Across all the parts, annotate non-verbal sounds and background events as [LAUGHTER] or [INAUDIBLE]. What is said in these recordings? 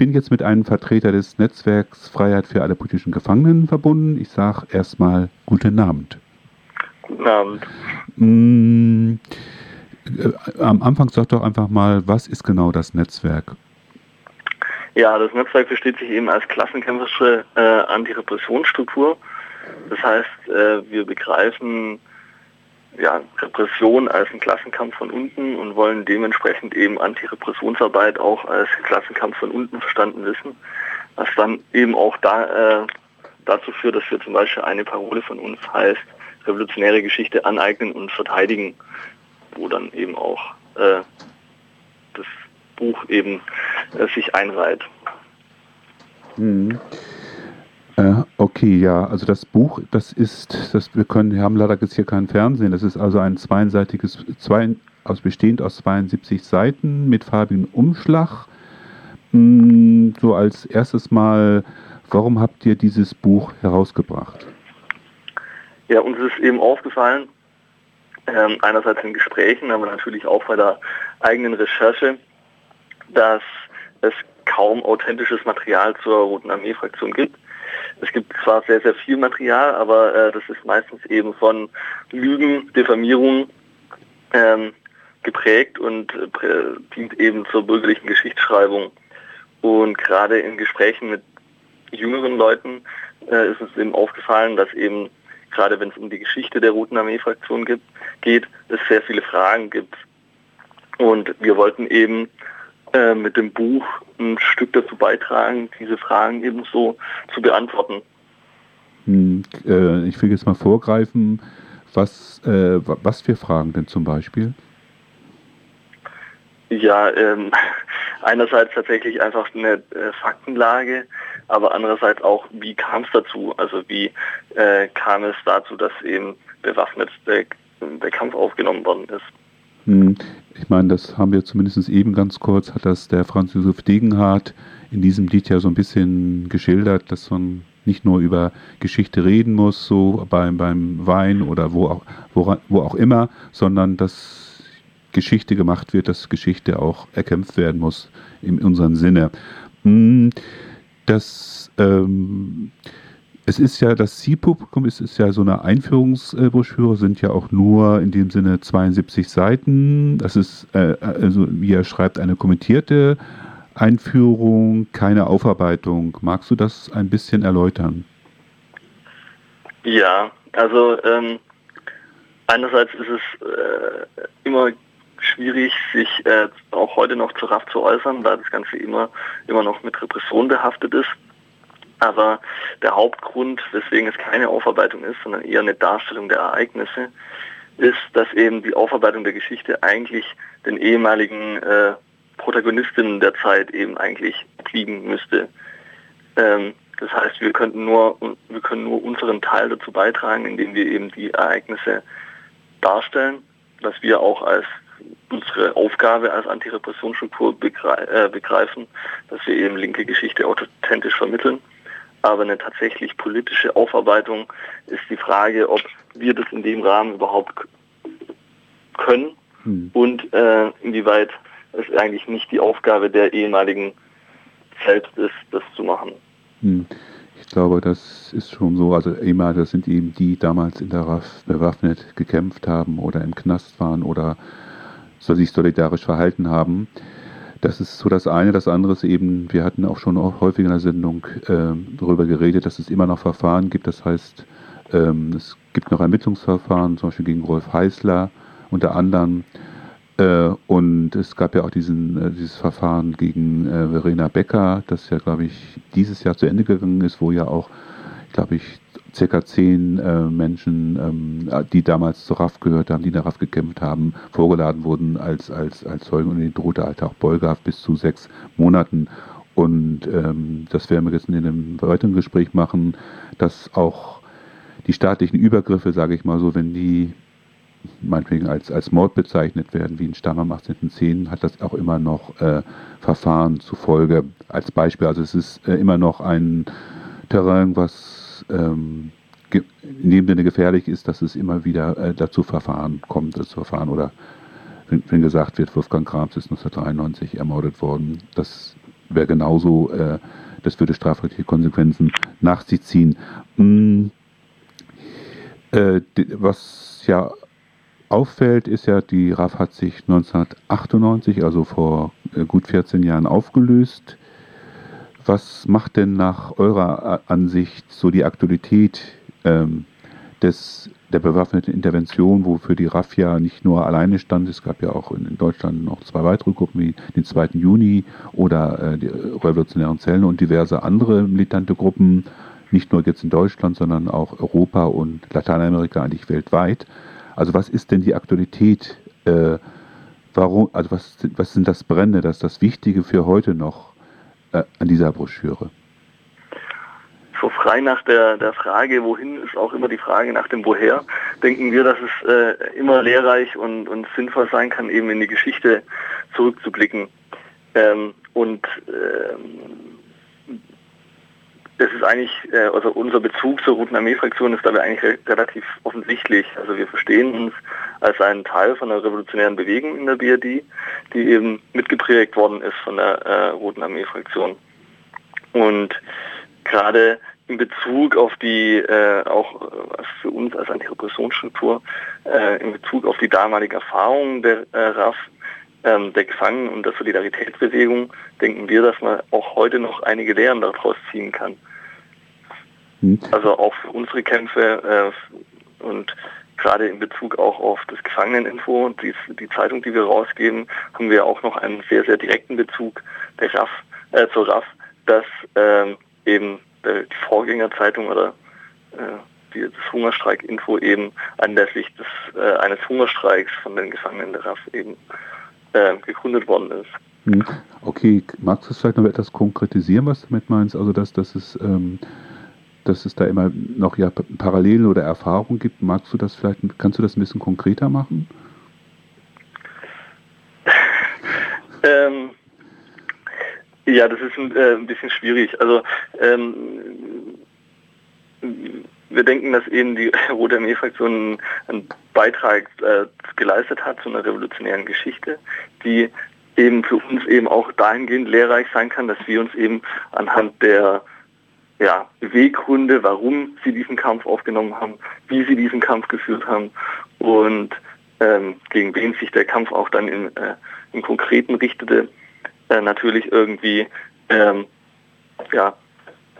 bin jetzt mit einem Vertreter des Netzwerks Freiheit für alle politischen Gefangenen verbunden. Ich sage erstmal guten Abend. Guten Abend. Mm, äh, am Anfang sag doch einfach mal, was ist genau das Netzwerk? Ja, das Netzwerk versteht sich eben als klassenkämpferische äh, Antirepressionsstruktur. Das heißt, äh, wir begreifen ja, Repression als einen Klassenkampf von unten und wollen dementsprechend eben Antirepressionsarbeit auch als Klassenkampf von unten verstanden wissen, was dann eben auch da, äh, dazu führt, dass wir zum Beispiel eine Parole von uns heißt, revolutionäre Geschichte aneignen und verteidigen, wo dann eben auch äh, das Buch eben äh, sich einreiht. Mhm. Äh, okay, ja, also das Buch, das ist, das wir können, wir haben leider jetzt hier kein Fernsehen, das ist also ein zweiseitiges, zwei, aus, bestehend aus 72 Seiten mit farbigem Umschlag. Hm, so als erstes Mal, warum habt ihr dieses Buch herausgebracht? Ja, uns ist eben aufgefallen, ähm, einerseits in Gesprächen, aber natürlich auch bei der eigenen Recherche, dass es kaum authentisches Material zur Roten Armee-Fraktion gibt. Es gibt zwar sehr, sehr viel Material, aber äh, das ist meistens eben von Lügen, Diffamierung ähm, geprägt und äh, dient eben zur bürgerlichen Geschichtsschreibung. Und gerade in Gesprächen mit jüngeren Leuten äh, ist uns eben aufgefallen, dass eben gerade wenn es um die Geschichte der Roten Armee-Fraktion geht, es sehr viele Fragen gibt. Und wir wollten eben äh, mit dem Buch ein Stück dazu beitragen, diese Fragen ebenso zu beantworten. Hm, äh, ich will jetzt mal vorgreifen, was, äh, was für Fragen denn zum Beispiel? Ja, ähm, [LAUGHS] einerseits tatsächlich einfach eine äh, Faktenlage, aber andererseits auch, wie kam es dazu? Also wie äh, kam es dazu, dass eben bewaffnet der, der Kampf aufgenommen worden ist? Hm, ich meine, das haben wir zumindest eben ganz kurz, hat das der Franz Josef Degenhardt in diesem Lied ja so ein bisschen geschildert, dass man nicht nur über Geschichte reden muss, so beim, beim Wein oder wo auch, wo, wo auch immer, sondern dass Geschichte gemacht wird, dass Geschichte auch erkämpft werden muss in unserem Sinne. Hm, das ähm, es ist ja, das Zielpublikum ist, ist ja so eine Einführungsbroschüre, sind ja auch nur in dem Sinne 72 Seiten. Das ist, äh, also wie er schreibt, eine kommentierte Einführung, keine Aufarbeitung. Magst du das ein bisschen erläutern? Ja, also ähm, einerseits ist es äh, immer schwierig, sich äh, auch heute noch zu RAF zu äußern, da das Ganze immer, immer noch mit Repression behaftet ist. Aber der Hauptgrund, weswegen es keine Aufarbeitung ist, sondern eher eine Darstellung der Ereignisse, ist, dass eben die Aufarbeitung der Geschichte eigentlich den ehemaligen äh, Protagonistinnen der Zeit eben eigentlich obliegen müsste. Ähm, das heißt, wir könnten nur, wir können nur unseren Teil dazu beitragen, indem wir eben die Ereignisse darstellen, dass wir auch als unsere Aufgabe als Antirepressionsstruktur äh, begreifen, dass wir eben linke Geschichte authentisch vermitteln aber eine tatsächlich politische Aufarbeitung ist die Frage, ob wir das in dem Rahmen überhaupt können hm. und äh, inwieweit es eigentlich nicht die Aufgabe der ehemaligen selbst ist, das zu machen. Hm. Ich glaube, das ist schon so. Also ehemalige sind eben die, die damals in der RAF bewaffnet gekämpft haben oder im Knast waren oder sich solidarisch verhalten haben. Das ist so das eine. Das andere ist eben, wir hatten auch schon häufig in der Sendung äh, darüber geredet, dass es immer noch Verfahren gibt. Das heißt, ähm, es gibt noch Ermittlungsverfahren, zum Beispiel gegen Rolf Heißler unter anderem. Äh, und es gab ja auch diesen, äh, dieses Verfahren gegen äh, Verena Becker, das ja, glaube ich, dieses Jahr zu Ende gegangen ist, wo ja auch, glaube ich, circa zehn äh, Menschen, ähm, die damals zur RAF gehört haben, die in der RAF gekämpft haben, vorgeladen wurden als, als, als Zeugen und ihnen drohte halt auch Beugehaft bis zu sechs Monaten. Und ähm, das werden wir jetzt in einem weiteren Gespräch machen, dass auch die staatlichen Übergriffe, sage ich mal so, wenn die meinetwegen als, als Mord bezeichnet werden, wie in Stamm am 18.10., hat das auch immer noch äh, Verfahren zufolge. Als Beispiel, also es ist äh, immer noch ein Terrain, was ähm, in dem Sinne gefährlich ist, dass es immer wieder äh, dazu Verfahren kommt, das Verfahren oder wenn, wenn, gesagt wird, Wolfgang Krams ist 1993 ermordet worden, das wäre genauso, äh, das würde strafrechtliche Konsequenzen nach sich ziehen. Hm, äh, was ja auffällt, ist ja, die RAF hat sich 1998, also vor äh, gut 14 Jahren, aufgelöst. Was macht denn nach eurer Ansicht so die Aktualität ähm, des, der bewaffneten Intervention, wofür die RAF ja nicht nur alleine stand, es gab ja auch in Deutschland noch zwei weitere Gruppen wie den 2. Juni oder äh, die Revolutionären Zellen und diverse andere militante Gruppen, nicht nur jetzt in Deutschland, sondern auch Europa und Lateinamerika eigentlich weltweit. Also was ist denn die Aktualität? Äh, warum, also was, was sind das Brände, das das Wichtige für heute noch äh, an dieser Broschüre? so frei nach der, der Frage, wohin, ist auch immer die Frage nach dem Woher. Denken wir, dass es äh, immer lehrreich und, und sinnvoll sein kann, eben in die Geschichte zurückzublicken. Ähm, und ähm, das ist eigentlich, äh, also unser Bezug zur Roten Armee-Fraktion ist dabei eigentlich re relativ offensichtlich. Also wir verstehen uns als einen Teil von einer revolutionären Bewegung in der BRD, die eben mitgeprägt worden ist von der äh, Roten Armee-Fraktion. Und gerade in Bezug auf die, äh, auch äh, für uns als Antirepressionsstruktur, äh, in Bezug auf die damalige Erfahrung der äh, RAF, ähm, der Gefangenen und der Solidaritätsbewegung, denken wir, dass man auch heute noch einige Lehren daraus ziehen kann. Hm. Also auch für unsere Kämpfe äh, und gerade in Bezug auch auf das Gefangeneninfo, die, die Zeitung, die wir rausgeben, haben wir auch noch einen sehr, sehr direkten Bezug der RAF, äh, zur RAF, dass ähm, eben die Vorgängerzeitung oder äh, die, das Hungerstreik-Info eben anlässlich des, äh, eines Hungerstreiks von den Gefangenen der RAF eben äh, gegründet worden ist. Hm. Okay, magst du es vielleicht noch etwas konkretisieren, was du damit meinst? Also, dass, dass, es, ähm, dass es da immer noch ja Parallelen oder Erfahrungen gibt. Magst du das vielleicht, kannst du das ein bisschen konkreter machen? [LAUGHS] ähm, ja, das ist ein, äh, ein bisschen schwierig. Also ähm, wir denken, dass eben die [LAUGHS] Rote Armee-Fraktion einen Beitrag äh, geleistet hat zu einer revolutionären Geschichte, die eben für uns eben auch dahingehend lehrreich sein kann, dass wir uns eben anhand der ja, Beweggründe, warum sie diesen Kampf aufgenommen haben, wie sie diesen Kampf geführt haben und ähm, gegen wen sich der Kampf auch dann in, äh, im Konkreten richtete, äh, natürlich irgendwie ähm, ja,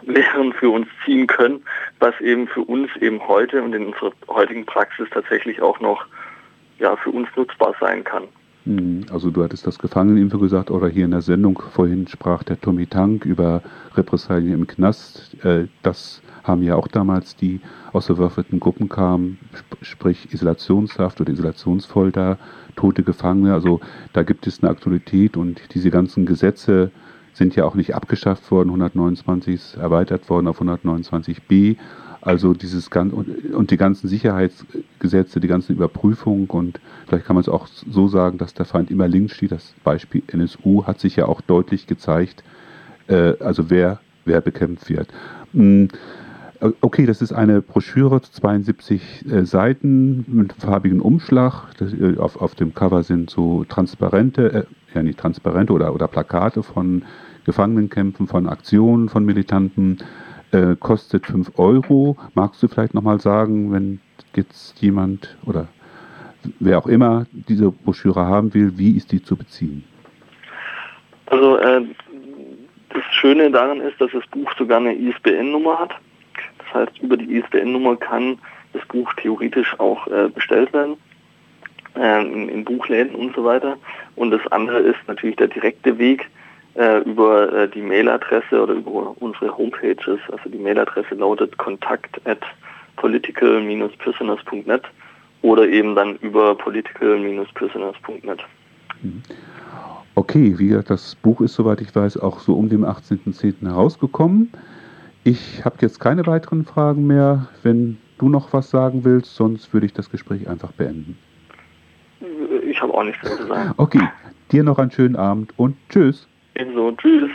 Lehren für uns ziehen können, was eben für uns eben heute und in unserer heutigen Praxis tatsächlich auch noch ja, für uns nutzbar sein kann. Hm, also du hattest das Gefangeneninfo gesagt oder hier in der Sendung vorhin sprach der Tommy Tank über Repressalien im Knast. Äh, das haben ja auch damals die aus bewaffneten Gruppen kamen, sprich Isolationshaft oder Isolationsfolter, tote Gefangene. Also da gibt es eine Aktualität und diese ganzen Gesetze sind ja auch nicht abgeschafft worden. 129 ist erweitert worden auf 129b. Also dieses ganze und die ganzen Sicherheitsgesetze, die ganzen Überprüfungen und vielleicht kann man es auch so sagen, dass der Feind immer links steht. Das Beispiel NSU hat sich ja auch deutlich gezeigt, äh, also wer, wer bekämpft wird. Hm, Okay, das ist eine Broschüre, 72 äh, Seiten mit farbigen Umschlag. Das, äh, auf, auf dem Cover sind so transparente, äh, ja nicht transparente oder, oder Plakate von Gefangenenkämpfen, von Aktionen von Militanten. Äh, kostet 5 Euro. Magst du vielleicht nochmal sagen, wenn jetzt jemand oder wer auch immer diese Broschüre haben will, wie ist die zu beziehen? Also äh, das Schöne daran ist, dass das Buch sogar eine ISBN-Nummer hat. Das heißt, über die ISBN-Nummer kann das Buch theoretisch auch äh, bestellt werden, äh, in, in, Buchläden und so weiter. Und das andere ist natürlich der direkte Weg äh, über äh, die Mailadresse oder über unsere Homepages. Also die Mailadresse lautet kontakt at political-prisoners.net oder eben dann über political-prisoners.net. Mhm. Okay, wie gesagt, das Buch ist, soweit ich weiß, auch so um den 18.10. herausgekommen. Ich habe jetzt keine weiteren Fragen mehr. Wenn du noch was sagen willst, sonst würde ich das Gespräch einfach beenden. Ich habe auch nichts mehr zu sagen. Okay, dir noch einen schönen Abend und tschüss. Ebenso, tschüss.